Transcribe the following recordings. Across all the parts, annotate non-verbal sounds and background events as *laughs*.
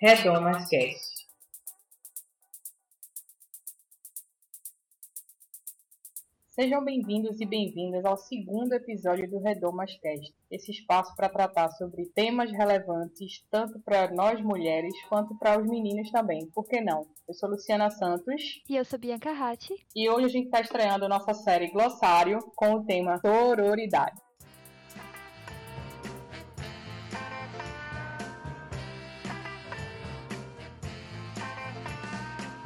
Redomas Cast. Sejam bem-vindos e bem-vindas ao segundo episódio do Redomas Cast, esse espaço para tratar sobre temas relevantes tanto para nós mulheres quanto para os meninos também. Por que não? Eu sou Luciana Santos. E eu sou Bianca Ratti. E hoje a gente está estreando a nossa série Glossário com o tema Sororidade.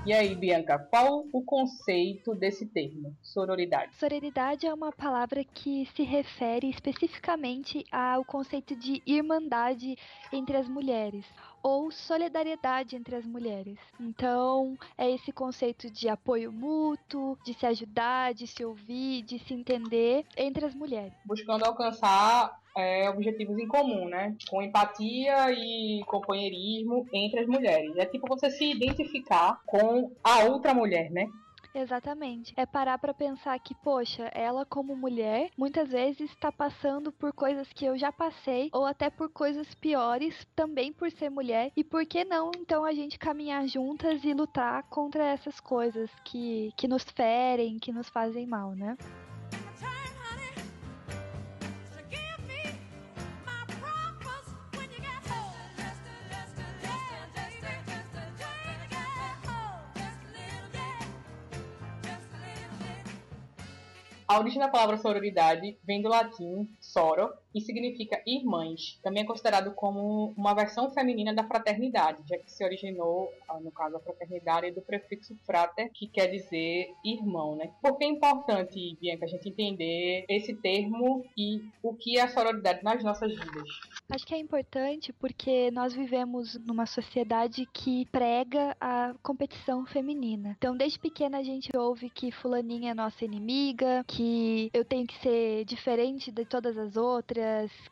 E aí, Bianca, qual o conceito desse termo, sororidade? Sororidade é uma palavra que se refere especificamente ao conceito de irmandade entre as mulheres ou solidariedade entre as mulheres. Então, é esse conceito de apoio mútuo, de se ajudar, de se ouvir, de se entender entre as mulheres. Buscando alcançar é, objetivos em comum, né? Com empatia e companheirismo entre as mulheres. É tipo você se identificar com a outra mulher, né? Exatamente. É parar para pensar que, poxa, ela como mulher, muitas vezes está passando por coisas que eu já passei, ou até por coisas piores, também por ser mulher. E por que não, então, a gente caminhar juntas e lutar contra essas coisas que, que nos ferem, que nos fazem mal, né? A origem da palavra sororidade vem do latim soro, e significa irmãs. Também é considerado como uma versão feminina da fraternidade, já que se originou, ah, no caso, a fraternidade do prefixo frater, que quer dizer irmão, né? Por que é importante, Bianca, a gente entender esse termo e o que é a sororidade nas nossas vidas? Acho que é importante porque nós vivemos numa sociedade que prega a competição feminina. Então, desde pequena a gente ouve que fulaninha é nossa inimiga, que eu tenho que ser diferente de todas as outras,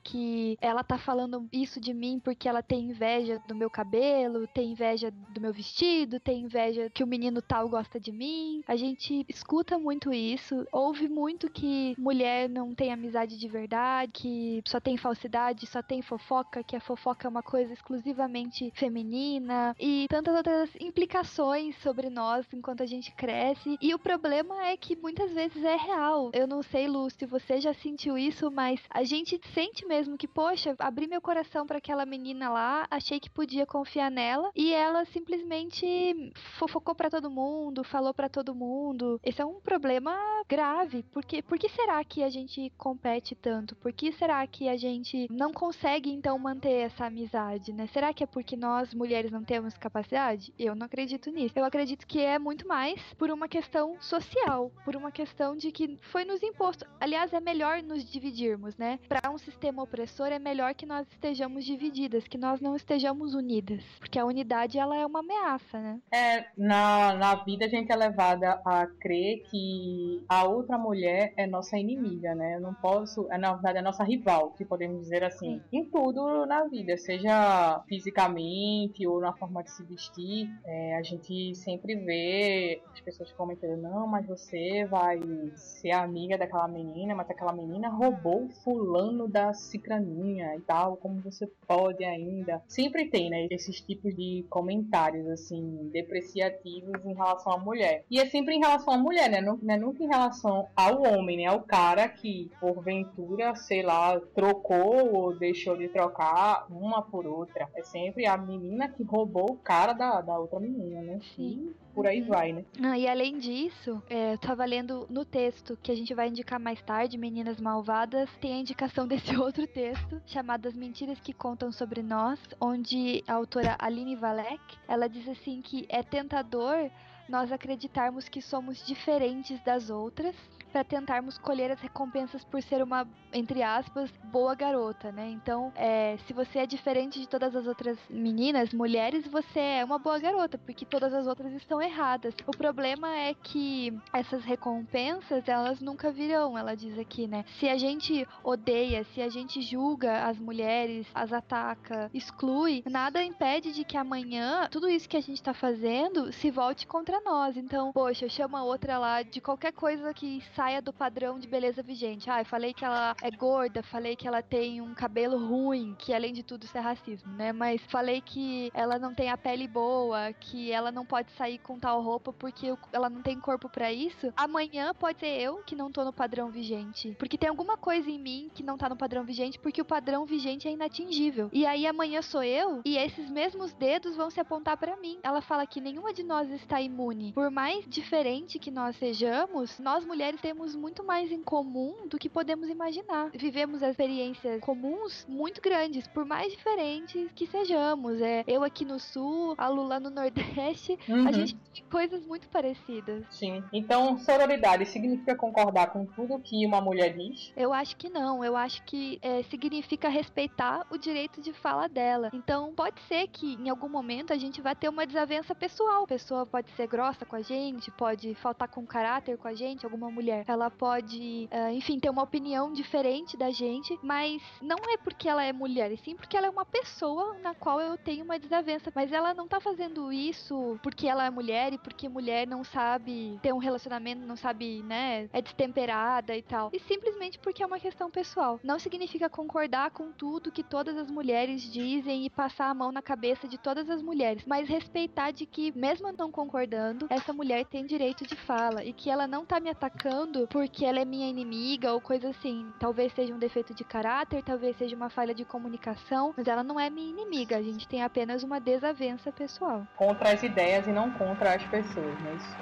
que ela tá falando isso de mim porque ela tem inveja do meu cabelo, tem inveja do meu vestido, tem inveja que o menino tal gosta de mim. A gente escuta muito isso, ouve muito que mulher não tem amizade de verdade, que só tem falsidade, só tem fofoca, que a fofoca é uma coisa exclusivamente feminina e tantas outras implicações sobre nós enquanto a gente cresce. E o problema é que muitas vezes é real. Eu não sei, Lu, se você já sentiu isso, mas a gente sente mesmo que, poxa, abri meu coração para aquela menina lá, achei que podia confiar nela e ela simplesmente fofocou para todo mundo, falou para todo mundo. Esse é um problema grave, porque por que será que a gente compete tanto? Por que será que a gente não consegue então manter essa amizade, né? Será que é porque nós mulheres não temos capacidade? Eu não acredito nisso. Eu acredito que é muito mais por uma questão social, por uma questão de que foi nos imposto. Aliás, é melhor nos dividirmos, né? Para um sistema opressor é melhor que nós estejamos divididas, que nós não estejamos unidas, porque a unidade ela é uma ameaça, né? É, na, na vida a gente é levada a crer que a outra mulher é nossa inimiga, né? Eu não posso, é na verdade é nossa rival, que podemos dizer assim, Sim. em tudo na vida, seja fisicamente ou na forma de se vestir, é, a gente sempre vê as pessoas comentando, não, mas você vai ser amiga daquela menina, mas aquela menina roubou fulano da cicraninha e tal, como você pode ainda. Sempre tem, né, esses tipos de comentários, assim, depreciativos em relação à mulher. E é sempre em relação à mulher, né, não, é nunca em relação ao homem, né, ao cara que, porventura, sei lá, trocou ou deixou de trocar uma por outra. É sempre a menina que roubou o cara da, da outra menina, né? Sim. E por aí vai, né? Ah, e além disso, é, eu tava lendo no texto que a gente vai indicar mais tarde, Meninas Malvadas, tem a indicação *laughs* desse outro texto chamado As Mentiras que Contam sobre Nós, onde a autora Aline Valek, ela diz assim que é tentador nós acreditarmos que somos diferentes das outras para tentarmos colher as recompensas por ser uma, entre aspas, boa garota, né? Então, é, se você é diferente de todas as outras meninas, mulheres, você é uma boa garota, porque todas as outras estão erradas. O problema é que essas recompensas, elas nunca virão, ela diz aqui, né? Se a gente odeia, se a gente julga as mulheres, as ataca, exclui, nada impede de que amanhã tudo isso que a gente tá fazendo se volte contra nós. Então, poxa, chama outra lá de qualquer coisa que sai saia do padrão de beleza vigente. Ah, eu falei que ela é gorda, falei que ela tem um cabelo ruim, que além de tudo isso é racismo, né? Mas falei que ela não tem a pele boa, que ela não pode sair com tal roupa porque ela não tem corpo para isso. Amanhã pode ser eu que não tô no padrão vigente. Porque tem alguma coisa em mim que não tá no padrão vigente porque o padrão vigente é inatingível. E aí amanhã sou eu e esses mesmos dedos vão se apontar para mim. Ela fala que nenhuma de nós está imune. Por mais diferente que nós sejamos, nós mulheres temos muito mais em comum do que podemos imaginar. Vivemos experiências comuns muito grandes, por mais diferentes que sejamos. É, eu aqui no sul, a Lula no nordeste, uhum. a gente tem coisas muito parecidas. Sim. Então, sororidade significa concordar com tudo que uma mulher diz? Eu acho que não. Eu acho que é, significa respeitar o direito de fala dela. Então, pode ser que em algum momento a gente vai ter uma desavença pessoal. A pessoa pode ser grossa com a gente, pode faltar com caráter com a gente, alguma mulher. Ela pode, uh, enfim, ter uma opinião diferente da gente, mas não é porque ela é mulher, e sim porque ela é uma pessoa na qual eu tenho uma desavença. Mas ela não tá fazendo isso porque ela é mulher e porque mulher não sabe ter um relacionamento, não sabe, né, é destemperada e tal. E simplesmente porque é uma questão pessoal. Não significa concordar com tudo que todas as mulheres dizem e passar a mão na cabeça de todas as mulheres, mas respeitar de que, mesmo não concordando, essa mulher tem direito de fala e que ela não tá me atacando porque ela é minha inimiga ou coisa assim. Talvez seja um defeito de caráter, talvez seja uma falha de comunicação, mas ela não é minha inimiga. A gente tem apenas uma desavença pessoal. Contra as ideias e não contra as pessoas, não é isso?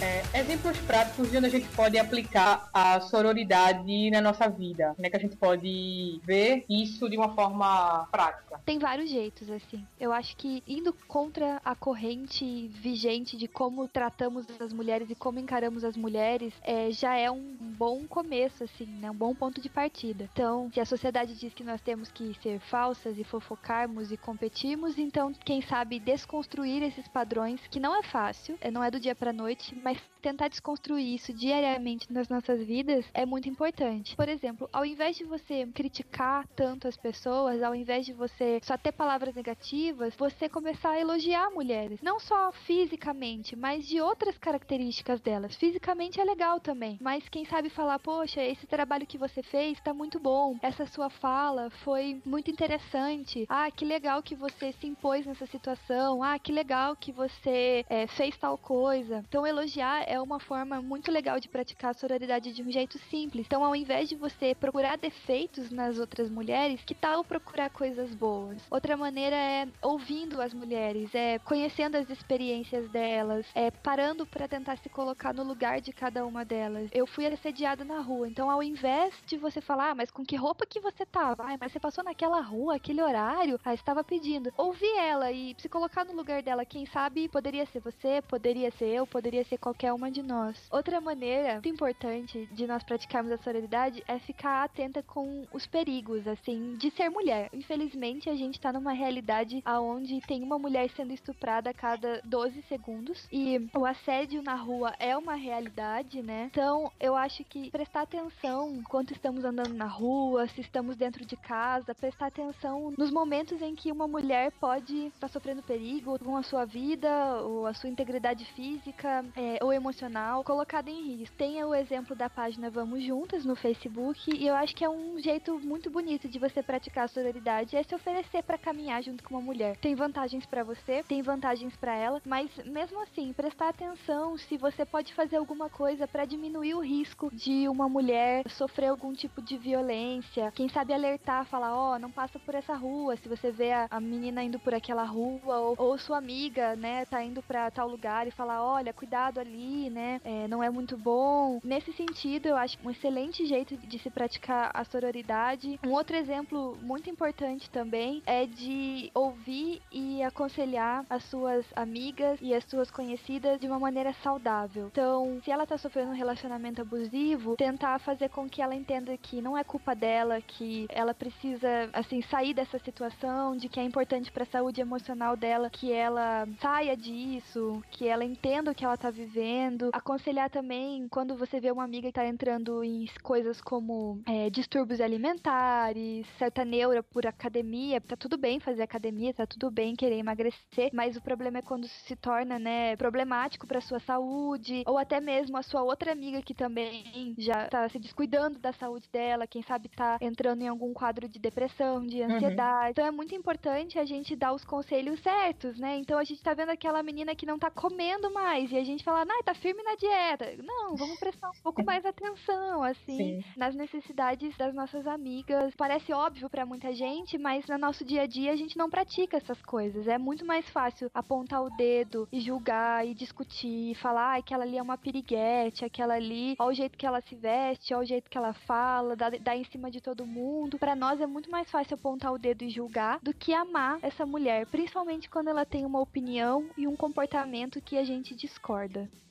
É, exemplos práticos de onde a gente pode aplicar a sororidade na nossa vida, né? Que a gente pode ver isso de uma forma prática. Tem vários jeitos, assim. Eu acho que indo contra a corrente vigente de como tratamos as mulheres e como encaramos as mulheres é, já é um bom começo, assim, né? Um bom ponto de partida. Então, se a sociedade diz que nós temos que ser falsas e fofocarmos e competirmos, então, quem sabe desconstruir esses padrões, que não é fácil, é, não é do dia pra noite, mas tentar desconstruir isso diariamente nas nossas vidas é muito importante. Por exemplo, ao invés de você criticar tanto as pessoas, ao invés de você só ter palavras negativas, você começar a elogiar mulheres, não só fisicamente, mas de outras características delas. Fisicamente é legal também, mas quem sabe falar, poxa, esse trabalho que você fez está muito bom, essa sua fala foi muito interessante. Ah, que legal que você se impôs nessa situação. Ah, que legal que você é, fez tal coisa. Então elogiar é uma forma muito legal de praticar a sororidade de um jeito simples. Então, ao invés de você procurar defeitos nas outras mulheres, que tal procurar coisas boas? Outra maneira é ouvindo as mulheres, é conhecendo as experiências delas, é parando para tentar se colocar no lugar de cada uma delas. Eu fui assediada na rua, então ao invés de você falar, ah, mas com que roupa que você tava? Mas você passou naquela rua, aquele horário, ah, estava pedindo. Ouvir ela e se colocar no lugar dela, quem sabe poderia ser você, poderia ser eu, poderia ser qualquer uma de nós. Outra maneira muito importante de nós praticarmos a sororidade é ficar atenta com os perigos, assim, de ser mulher. Infelizmente, a gente tá numa realidade onde tem uma mulher sendo estuprada a cada 12 segundos e o assédio na rua é uma realidade, né? Então, eu acho que prestar atenção enquanto estamos andando na rua, se estamos dentro de casa, prestar atenção nos momentos em que uma mulher pode estar tá sofrendo perigo com a sua vida ou a sua integridade física é, ou emocional colocada em risco. Tem o exemplo da página Vamos Juntas no Facebook e eu acho que é um jeito muito bonito de você praticar a sororidade, é se oferecer para caminhar junto com uma mulher. Tem vantagens para você, tem vantagens para ela, mas mesmo assim, prestar atenção se você pode fazer alguma coisa para diminuir o risco de uma mulher sofrer algum tipo de violência. Quem sabe alertar, falar, ó, oh, não passa por essa rua, se você vê a, a menina indo por aquela rua ou, ou sua amiga, né, tá indo para tal lugar e falar, olha, cuidado ali, né? É, não é muito bom. Nesse sentido, eu acho um excelente jeito de se praticar a sororidade. Um outro exemplo muito importante também é de ouvir e aconselhar as suas amigas e as suas conhecidas de uma maneira saudável. Então, se ela tá sofrendo um relacionamento abusivo, tentar fazer com que ela entenda que não é culpa dela, que ela precisa, assim, sair dessa situação, de que é importante para a saúde emocional dela que ela saia disso, que ela entenda o que ela tá vivendo. Aconselhar também quando você vê uma amiga que tá entrando em coisas como é, distúrbios alimentares, certa neura por academia. Tá tudo bem fazer academia, tá tudo bem querer emagrecer, mas o problema é quando se torna, né, problemático para sua saúde, ou até mesmo a sua outra amiga que também já tá se descuidando da saúde dela, quem sabe tá entrando em algum quadro de depressão, de uhum. ansiedade. Uhum. Então é muito importante a gente dar os conselhos certos, né? Então a gente tá vendo aquela menina que não tá comendo mais e a gente fala, ah, tá firme na dieta. Não, vamos prestar um pouco mais atenção, assim, Sim. nas necessidades das nossas amigas. Parece óbvio para muita gente, mas no nosso dia a dia a gente não pratica essas coisas. É muito mais fácil apontar o dedo e julgar e discutir, e falar, ah, aquela ali é uma piriguete, aquela ali, olha o jeito que ela se veste, olha o jeito que ela fala, dá, dá em cima de todo mundo. Para nós é muito mais fácil apontar o dedo e julgar do que amar essa mulher, principalmente quando ela tem uma opinião e um comportamento que a gente discorda.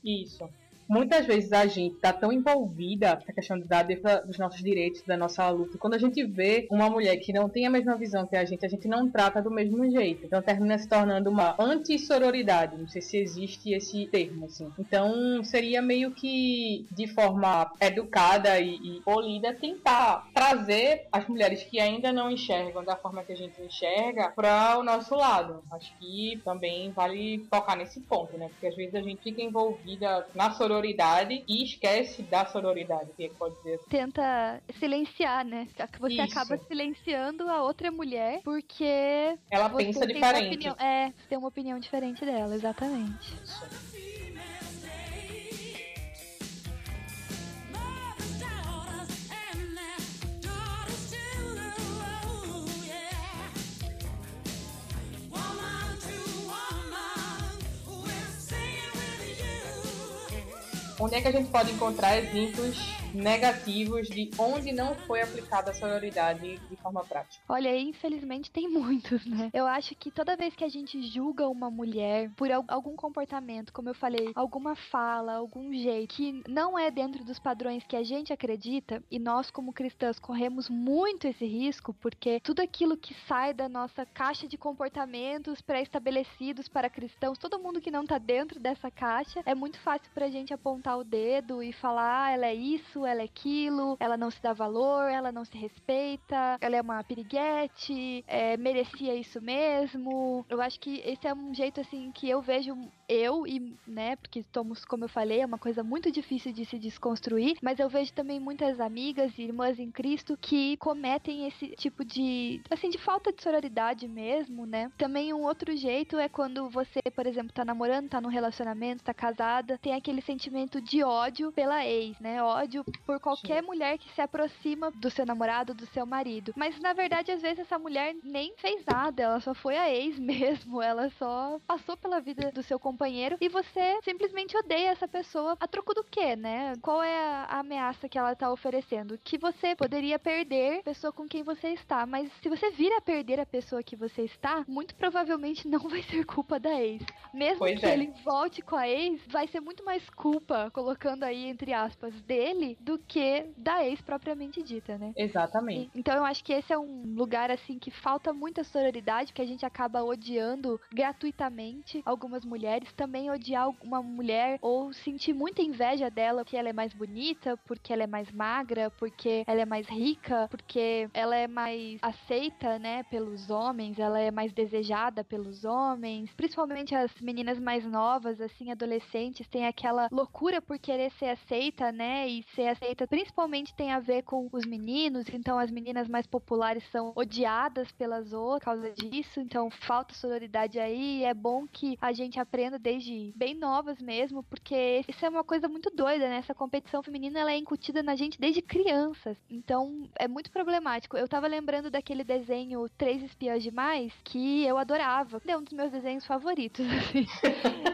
Isso muitas vezes a gente tá tão envolvida na questão da defesa dos nossos direitos, da nossa luta. Quando a gente vê uma mulher que não tem a mesma visão que a gente, a gente não trata do mesmo jeito. Então termina se tornando uma anti-sororidade. Não sei se existe esse termo, assim. Então seria meio que de forma educada e, e polida tentar trazer as mulheres que ainda não enxergam da forma que a gente enxerga para o nosso lado. Acho que também vale tocar nesse ponto, né? Porque às vezes a gente fica envolvida na sororidade sororidade e esquece da sororidade, que é pode dizer. Tenta silenciar, né? Você Isso. acaba silenciando a outra mulher porque ela pensa diferente. Opinião, é, tem uma opinião diferente dela, exatamente. Isso. Onde é que a gente pode encontrar exemplos negativos de onde não foi aplicada a sororidade de forma prática? Olha, infelizmente tem muitos, né? Eu acho que toda vez que a gente julga uma mulher por algum comportamento, como eu falei, alguma fala, algum jeito que não é dentro dos padrões que a gente acredita, e nós como cristãs corremos muito esse risco, porque tudo aquilo que sai da nossa caixa de comportamentos pré-estabelecidos para cristãos, todo mundo que não tá dentro dessa caixa, é muito fácil pra gente apontar o dedo e falar, ah, ela é isso, ela é aquilo, ela não se dá valor, ela não se respeita, ela é uma piriguete, é, merecia isso mesmo. Eu acho que esse é um jeito assim que eu vejo eu e, né, porque somos, como eu falei, é uma coisa muito difícil de se desconstruir, mas eu vejo também muitas amigas e irmãs em Cristo que cometem esse tipo de, assim, de falta de sororidade mesmo, né? Também um outro jeito é quando você, por exemplo, tá namorando, tá num relacionamento, tá casada, tem aquele sentimento de ódio pela ex, né? Ódio por qualquer Sim. mulher que se aproxima do seu namorado, do seu marido. Mas na verdade, às vezes essa mulher nem fez nada, ela só foi a ex *laughs* mesmo, ela só passou pela vida do seu companheiro e você simplesmente odeia essa pessoa a troco do quê, né? Qual é a ameaça que ela tá oferecendo? Que você poderia perder a pessoa com quem você está, mas se você vir a perder a pessoa que você está, muito provavelmente não vai ser culpa da ex. Mesmo pois que é. ele volte com a ex, vai ser muito mais culpa, colocando aí entre aspas, dele do que da ex propriamente dita, né? Exatamente. E, então eu acho que esse é um lugar assim que falta muita sororidade, que a gente acaba odiando gratuitamente algumas mulheres, também odiar uma mulher ou sentir muita inveja dela porque ela é mais bonita, porque ela é mais magra, porque ela é mais rica, porque ela é mais aceita, né, pelos homens, ela é mais desejada pelos homens, principalmente as meninas mais novas, assim, adolescentes, tem aquela loucura por querer ser aceita, né, e ser aceita principalmente tem a ver com os meninos, então as meninas mais populares são odiadas pelas outras por causa disso, então falta sororidade aí. É bom que a gente aprenda desde bem novas mesmo, porque isso é uma coisa muito doida, né? Essa competição feminina ela é incutida na gente desde crianças, então é muito problemático. Eu tava lembrando daquele desenho Três Espiãs Demais que eu adorava, é um dos meus desenhos favoritos, *laughs* assim.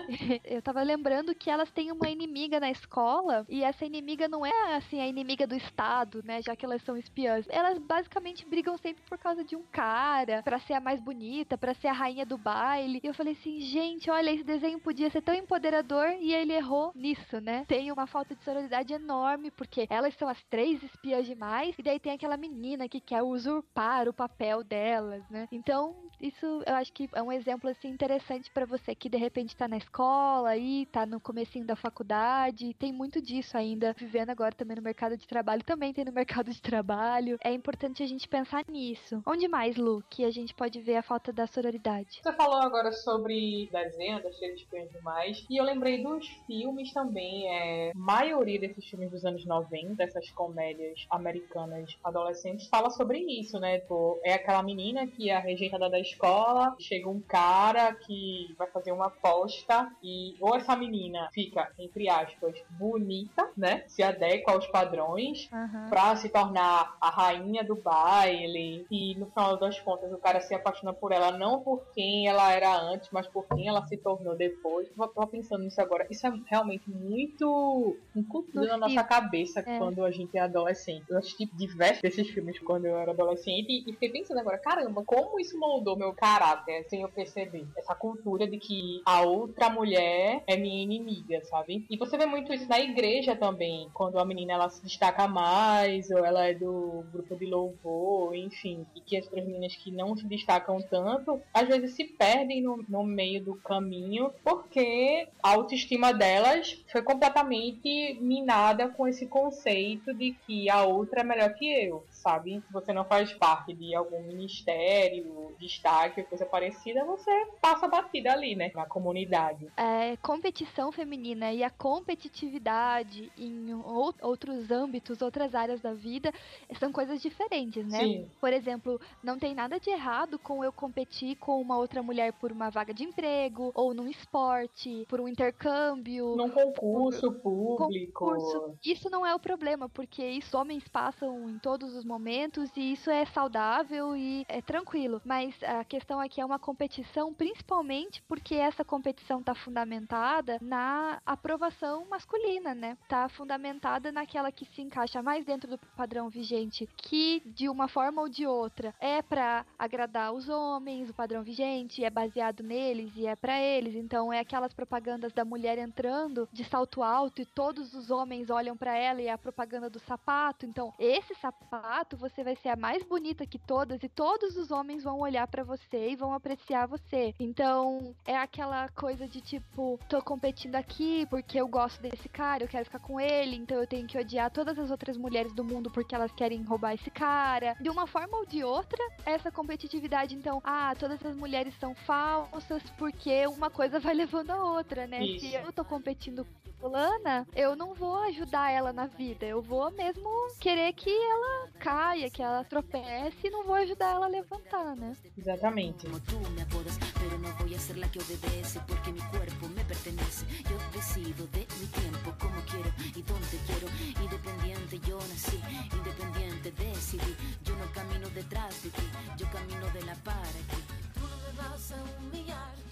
*laughs* eu tava lembrando que elas têm uma inimiga na escola e essa inimiga não é assim a inimiga do Estado, né? Já que elas são espiãs. Elas basicamente brigam sempre por causa de um cara, para ser a mais bonita, para ser a rainha do baile. E eu falei assim, gente, olha, esse desenho podia ser tão empoderador e ele errou nisso, né? Tem uma falta de sororidade enorme, porque elas são as três espiãs demais, e daí tem aquela menina que quer usurpar o papel delas, né? Então, isso eu acho que é um exemplo assim interessante para você que de repente tá na escola aí, tá no comecinho da faculdade, tem muito disso ainda, vivendo agora também no mercado de trabalho, também tem no mercado de trabalho. É importante a gente pensar nisso. Onde mais, Lu, que a gente pode ver a falta da sororidade? Você falou agora sobre desenho, das cheias de demais, e eu lembrei dos filmes também, é, maioria desses filmes dos anos 90, dessas comédias americanas adolescentes, fala sobre isso, né? Tipo, é aquela menina que é rejeitada da escola, chega um cara que vai fazer uma aposta e ou essa menina fica, entre aspas, bonita, né? Se adequa aos padrões uhum. pra se tornar a rainha do baile e no final das contas o cara se apaixona por ela não por quem ela era antes, mas por quem ela se tornou depois. Eu tava pensando nisso agora. Isso é realmente muito incutido na nossa cabeça é. quando a gente é adolescente. Eu assisti diversos desses filmes quando eu era adolescente e fiquei pensando agora, caramba, como isso moldou meu caráter sem eu perceber. Essa cultura de que a outra mulher é minha inimiga, sabe? E você vê muito isso na igreja também, quando a menina ela se destaca mais, ou ela é do grupo de louvor, enfim, e que as outras meninas que não se destacam tanto, às vezes se perdem no, no meio do caminho, porque a autoestima delas foi completamente minada com esse conceito de que a outra é melhor que eu, sabe? Se você não faz parte de algum ministério, destaque coisa parecida, você passa batida ali, né? Na comunidade. É, competição feminina e a competitividade em outros âmbitos, outras áreas da vida, são coisas diferentes, né? Sim. Por exemplo, não tem nada de errado com eu competir com uma outra mulher por uma vaga de emprego, ou num esporte, por um intercâmbio. Num concurso público. Concurso. Isso não é o problema, porque isso homens passam em todos os momentos e isso é saudável e é tranquilo. Mas a questão aqui é uma competição, principalmente porque essa competição está fundamentada na aprovação masculina, né? Tá fundamentada naquela que se encaixa mais dentro do padrão vigente, que de uma forma ou de outra é para agradar os homens, o padrão vigente é baseado neles e é para eles. Então é aquelas propagandas da mulher entrando de salto alto e todos os homens olham para ela e é a propaganda do sapato. Então esse sapato fato, você vai ser a mais bonita que todas e todos os homens vão olhar para você e vão apreciar você. Então, é aquela coisa de tipo, tô competindo aqui porque eu gosto desse cara, eu quero ficar com ele, então eu tenho que odiar todas as outras mulheres do mundo porque elas querem roubar esse cara. De uma forma ou de outra, essa competitividade, então, ah, todas as mulheres são falsas porque uma coisa vai levando a outra, né? Isso. Se eu tô competindo fulana, eu não vou ajudar ela na vida. Eu vou mesmo querer que ela caia, que ela tropece e não vou ajudar ela a levantar, né? Exatamente.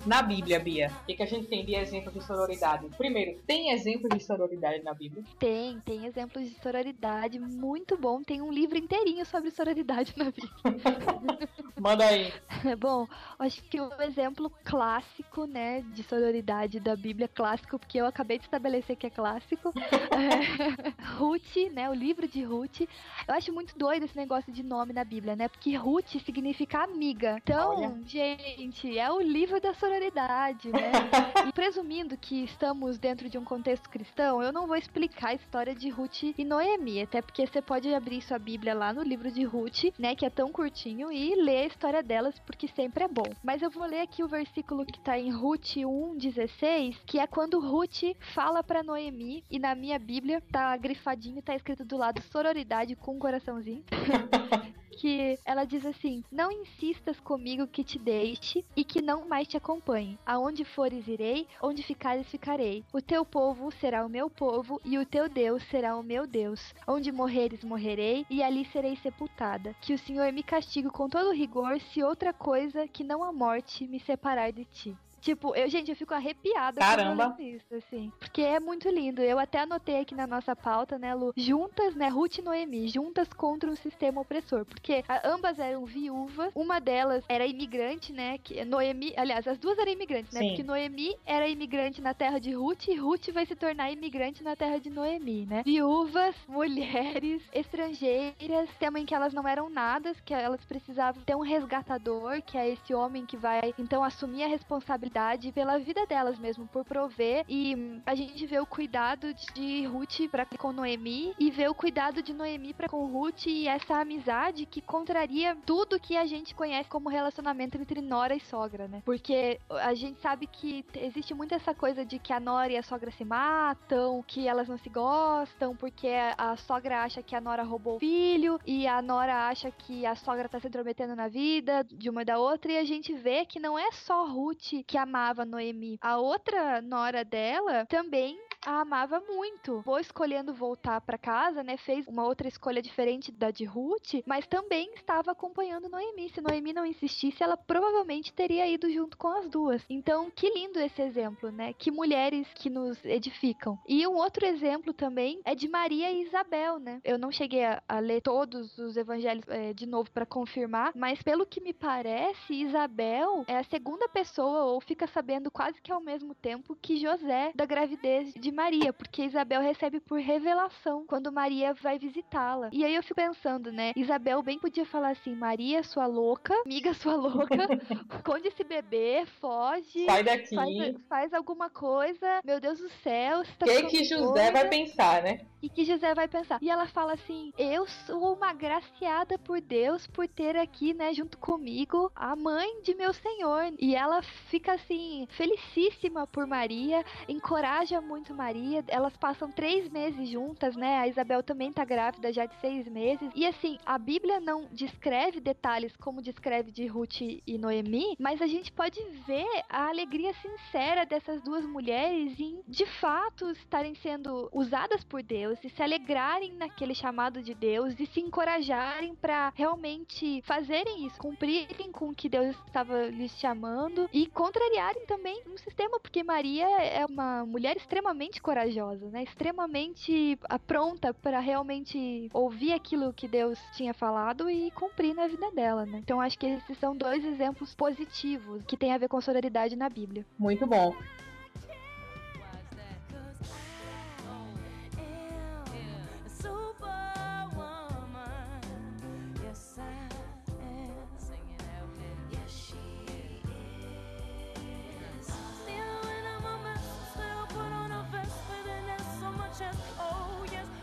Na Bíblia, Bia, o que, que a gente tem de exemplos de sororidade? Primeiro, tem exemplos de sororidade na Bíblia? Tem, tem exemplos de sororidade muito bom. Tem um livro inteirinho sobre sororidade na Bíblia. *laughs* Manda aí. *laughs* Bom, acho que o um exemplo clássico, né, de sororidade da Bíblia, clássico, porque eu acabei de estabelecer que é clássico, *laughs* é *laughs* Ruth, né, o livro de Ruth. Eu acho muito doido esse negócio de nome na Bíblia, né, porque Ruth significa amiga. Então, Olha. gente, é o livro da sororidade, né? e presumindo que estamos dentro de um contexto cristão, eu não vou explicar a história de Ruth e Noemi, até porque você pode abrir sua Bíblia lá no livro de Ruth, né, que é tão curtinho, e ler história delas, porque sempre é bom. Mas eu vou ler aqui o versículo que tá em Ruth 1,16, que é quando Ruth fala para Noemi, e na minha Bíblia tá grifadinho, tá escrito do lado sororidade com um coraçãozinho. *laughs* que ela diz assim: Não insistas comigo que te deixe e que não mais te acompanhe. Aonde fores irei, onde ficares ficarei. O teu povo será o meu povo e o teu Deus será o meu Deus. Onde morreres morrerei e ali serei sepultada. Que o Senhor me castigue com todo rigor se outra coisa que não a morte me separar de ti. Tipo, eu, gente, eu fico arrepiada Caramba. isso, assim. Porque é muito lindo. Eu até anotei aqui na nossa pauta, né, Lu? Juntas, né, Ruth e Noemi, juntas contra um sistema opressor. Porque ambas eram viúvas, uma delas era imigrante, né? Que Noemi, aliás, as duas eram imigrantes, né? Sim. Porque Noemi era imigrante na terra de Ruth e Ruth vai se tornar imigrante na terra de Noemi, né? Viúvas, mulheres, estrangeiras, tema em que elas não eram nada, que elas precisavam ter um resgatador, que é esse homem que vai então assumir a responsabilidade pela vida delas mesmo, por prover. E a gente vê o cuidado de Ruth para com Noemi e vê o cuidado de Noemi para com Ruth e essa amizade que contraria tudo que a gente conhece como relacionamento entre nora e sogra, né? Porque a gente sabe que existe muito essa coisa de que a nora e a sogra se matam, que elas não se gostam, porque a sogra acha que a nora roubou o filho e a nora acha que a sogra tá se intrometendo na vida de uma e da outra e a gente vê que não é só Ruth que amava Noemi. A outra nora dela também a amava muito. Vou escolhendo voltar pra casa, né? Fez uma outra escolha diferente da de Ruth, mas também estava acompanhando Noemi. Se Noemi não insistisse, ela provavelmente teria ido junto com as duas. Então, que lindo esse exemplo, né? Que mulheres que nos edificam. E um outro exemplo também é de Maria e Isabel, né? Eu não cheguei a, a ler todos os evangelhos eh, de novo pra confirmar, mas pelo que me parece, Isabel é a segunda pessoa, ou fica sabendo quase que ao mesmo tempo que José da gravidez de Maria, porque Isabel recebe por revelação quando Maria vai visitá-la. E aí eu fico pensando, né? Isabel bem podia falar assim: Maria, sua louca, amiga, sua louca, *laughs* esconde esse bebê, foge. Sai daqui. Faz, faz alguma coisa, meu Deus do céu. Você tá O que, que José doida. vai pensar, né? E que José vai pensar. E ela fala assim: Eu sou uma graciada por Deus por ter aqui, né, junto comigo, a mãe de meu Senhor. E ela fica assim, felicíssima por Maria, encoraja muito Maria. Elas passam três meses juntas, né? A Isabel também tá grávida já de seis meses. E assim, a Bíblia não descreve detalhes como descreve de Ruth e Noemi, mas a gente pode ver a alegria sincera dessas duas mulheres em de fato estarem sendo usadas por Deus e se alegrarem naquele chamado de Deus e se encorajarem para realmente fazerem isso, cumprirem com o que Deus estava lhes chamando e contrariarem também um sistema, porque Maria é uma mulher extremamente corajosa, né? Extremamente pronta para realmente ouvir aquilo que Deus tinha falado e cumprir na vida dela, né? Então acho que esses são dois exemplos positivos que tem a ver com sororidade na Bíblia. Muito bom.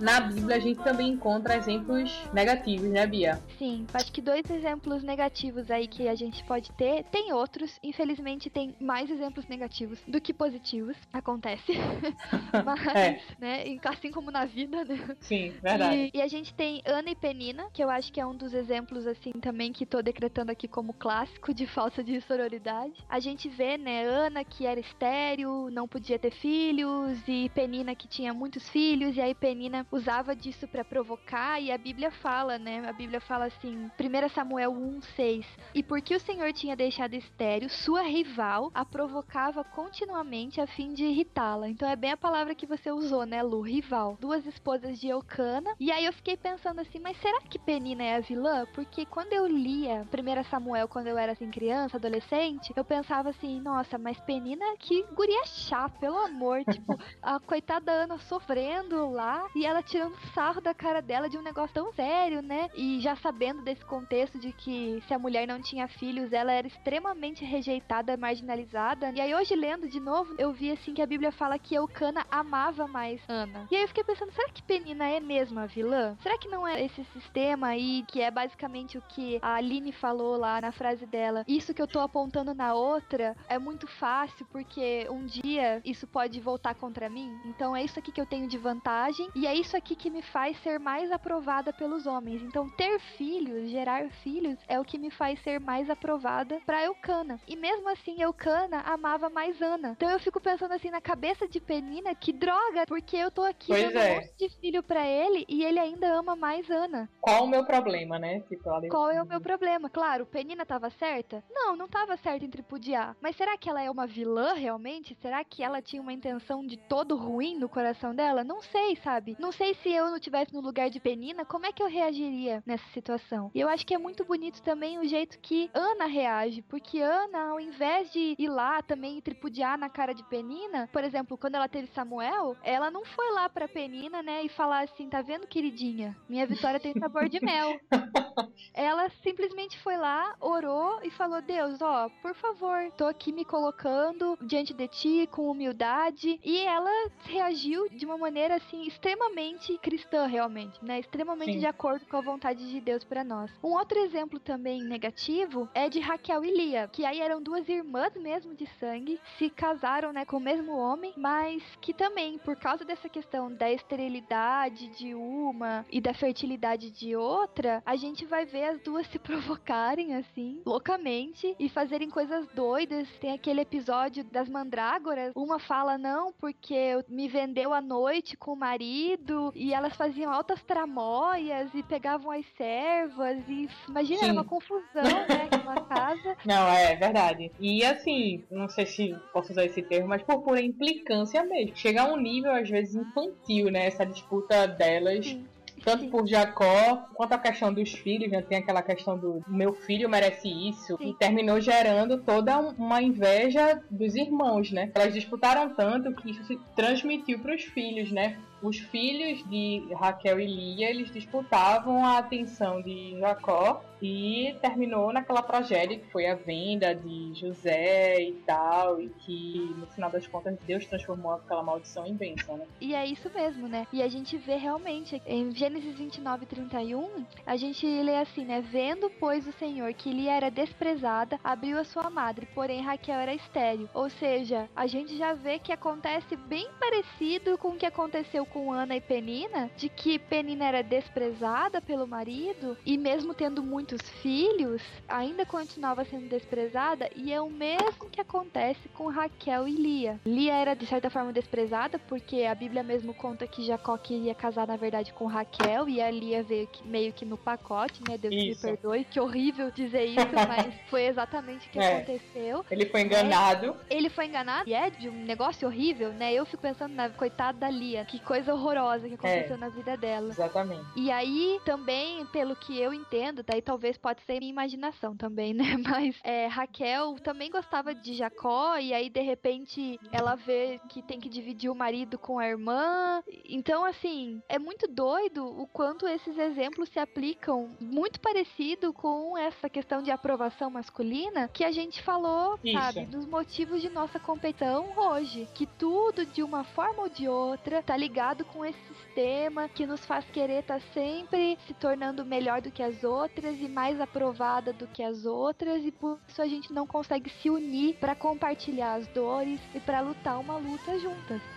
Na Bíblia a gente também encontra exemplos negativos, né, Bia? Sim, acho que dois exemplos negativos aí que a gente pode ter. Tem outros, infelizmente tem mais exemplos negativos do que positivos. Acontece. *laughs* Mas, É. né, assim como na vida, né? Sim, verdade. E, e a gente tem Ana e Penina, que eu acho que é um dos exemplos, assim, também que tô decretando aqui como clássico de falta de sororidade. A gente vê, né, Ana que era estéril, não podia ter filhos, e Penina que tinha muitos filhos, e aí Penina usava disso pra provocar, e a Bíblia fala, né, a Bíblia fala assim, 1 Samuel 1,6, e porque o Senhor tinha deixado estéril, sua rival a provocava continuamente a fim de irritá-la. Então é bem a palavra que você usou, né, Lu? Rival. Duas esposas de Eucana. E aí eu fiquei pensando assim, mas será que Penina é a vilã? Porque quando eu lia 1 Samuel, quando eu era assim, criança, adolescente, eu pensava assim, nossa, mas Penina, que guria chata, pelo amor. *laughs* tipo, a coitada Ana sofrendo lá e ela tirando sarro da cara dela de um negócio tão sério, né? E já sabendo desse contexto de que se a mulher não tinha filhos, ela era extremamente rejeitada, marginalizada. E aí hoje lendo de novo, eu vi assim que a Bíblia fala que Eucana amava mais Ana. E aí eu fiquei pensando, será que Penina é mesmo a vilã? Será que não é esse sistema aí que é basicamente o que a Aline falou lá na frase dela? Isso que eu tô apontando na outra é muito fácil porque um dia isso pode voltar contra mim. Então é isso aqui que eu tenho de vantagem e é isso aqui que me faz ser mais aprovada pelos homens. Então, ter filhos, gerar filhos, é o que me faz ser mais aprovada pra Eucana. E mesmo assim, Eucana amava mais Ana. Então eu fico pensando assim na cabeça de Penina, que droga, porque eu tô aqui Pois dando é. um monte de filho pra ele e ele ainda ama mais Ana. Qual o meu problema, né? Tipo, ela- Qual é o meu problema? Claro, Penina tava certa? Não, não tava certa em tripudiar. Mas será que ela é uma vilã realmente? Será que ela tinha uma intenção de todo ruim no coração dela? Não sei, sabe? Não sei se eu não tivesse no lugar de Penina, como é que eu reagiria nessa situação? E eu acho que é muito bonito também o jeito que Ana reage, porque Ana, ao invés de ir lá também e tripudiar na cara de Penina, por exemplo, quando ela teve Samuel, ela não foi lá pra Penina, né, e falar assim, tá vendo, queridinha? Minha vitória tem sabor de mel. *laughs* Ela simplesmente foi lá, orou e falou: Deus, ó, por favor, tô aqui me colocando diante de ti com humildade. E ela reagiu de uma maneira assim extremamente cristã, realmente, né? Extremamente Sim. de acordo com a vontade de Deus pra nós. Um outro exemplo também negativo é de Raquel e Lia, que aí eram duas irmãs mesmo de sangue, se casaram, né, com o mesmo homem, mas que também, por causa dessa questão da esterilidade de uma e da fertilidade de outra, a gente vai ver as duas *laughs* se provocarem assim, loucamente, e fazerem coisas doidas. Tem aquele episódio das mandrágoras, uma fala não, porque me vendeu à noite com o marido, e elas faziam altas tramóias e pegavam as servas, e imagina, era Sim. uma confusão, né, *laughs* aquela casa. Não, é verdade. E assim, não sei se posso usar esse termo, mas por pura implicância mesmo. Chega a um nível, às vezes, infantil, né? Essa disputa delas. Sim. Tanto por Jacó, quanto a questão dos filhos, né? Tem aquela questão do meu filho merece isso. Sim. E terminou gerando toda um- uma inveja dos irmãos, né? Elas disputaram tanto que isso se transmitiu para os filhos, né? Os filhos de Raquel e Lia, eles disputavam a atenção de Jacó e terminou naquela tragédia que foi a venda de José e tal, e que no final das contas Deus transformou aquela maldição em bênção, né? E é isso mesmo, né? E a gente vê realmente em Gênesis 29, 31, a gente lê assim, né? Vendo, pois, o Senhor que Lia era desprezada, abriu a sua madre, porém Raquel era estéril. Ou seja, a gente já vê que acontece bem parecido com o que aconteceu com Ana e Penina, de que Penina era desprezada pelo marido e mesmo tendo muitos filhos, ainda continuava sendo desprezada e é o mesmo que acontece com Raquel e Lia. Lia era de certa forma desprezada porque a Bíblia mesmo conta que Jacó queria casar na verdade com Raquel e a Lia veio que- meio que no pacote, né? Deus Isso. me perdoe, que horrível dizer isso, *laughs* mas foi exatamente o que É. aconteceu. Ele foi enganado. Ele foi enganado e é de um negócio horrível, né? Eu fico pensando na coitada da Lia, que coisa horrorosa que aconteceu na vida dela. Exatamente. E aí, também, pelo que eu entendo, daí talvez pode ser minha imaginação também, né? *laughs* Mas é, Raquel também gostava de Jacó, e aí de repente ela vê que tem que dividir o marido com a irmã. Então, assim, é muito doido o quanto esses exemplos se aplicam, muito parecido com essa questão de aprovação masculina que a gente falou, Isso. sabe, dos motivos de nossa competição hoje. Que tudo, de uma forma ou de outra, tá ligado com esse sistema que nos faz querer estar sempre se tornando melhor do que as outras e mais aprovada do que as outras, e por isso a gente não consegue se unir para compartilhar as dores e para lutar uma luta juntas.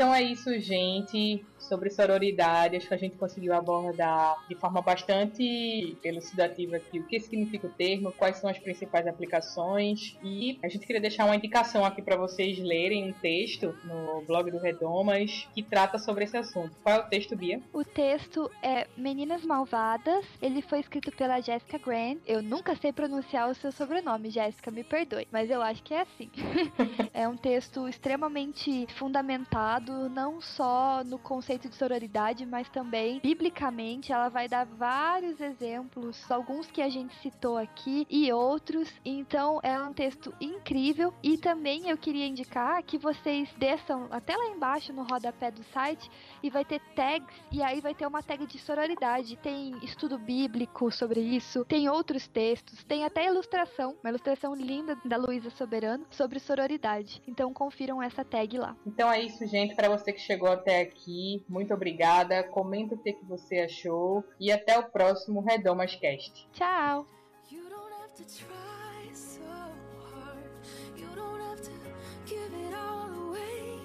Então é isso, gente. Sobre sororidade, acho que a gente conseguiu abordar de forma bastante elucidativa aqui o que significa o termo, quais são as principais aplicações. E a gente queria deixar uma indicação aqui para vocês lerem um texto no blog do Redomas que trata sobre esse assunto. Qual é o texto, Bia? O texto é Meninas Malvadas. Ele foi escrito pela Jessica Grant. Eu nunca sei pronunciar o seu sobrenome, Jéssica, me perdoe, mas eu acho que é assim. *laughs* é um texto extremamente fundamentado, não só no conceito de sororidade, mas também biblicamente ela vai dar vários exemplos, alguns que a gente citou aqui e outros. Então é um texto incrível e também eu queria indicar que vocês desçam até lá embaixo no rodapé do site e vai ter tags e aí vai ter uma tag de sororidade. Tem estudo bíblico sobre isso, tem outros textos, tem até ilustração, uma ilustração linda da Luísa Soberano sobre sororidade. Então confiram essa tag lá. Então é isso, gente. Para você que chegou até aqui, muito obrigada. Comenta o que, que você achou e até o próximo Redomas Cast. Tchau! You don't have to try so hard. You don't have to give it all away.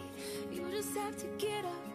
You just have to get up,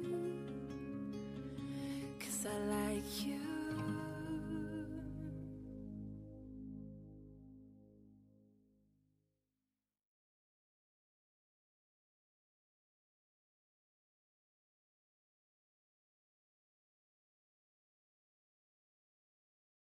you.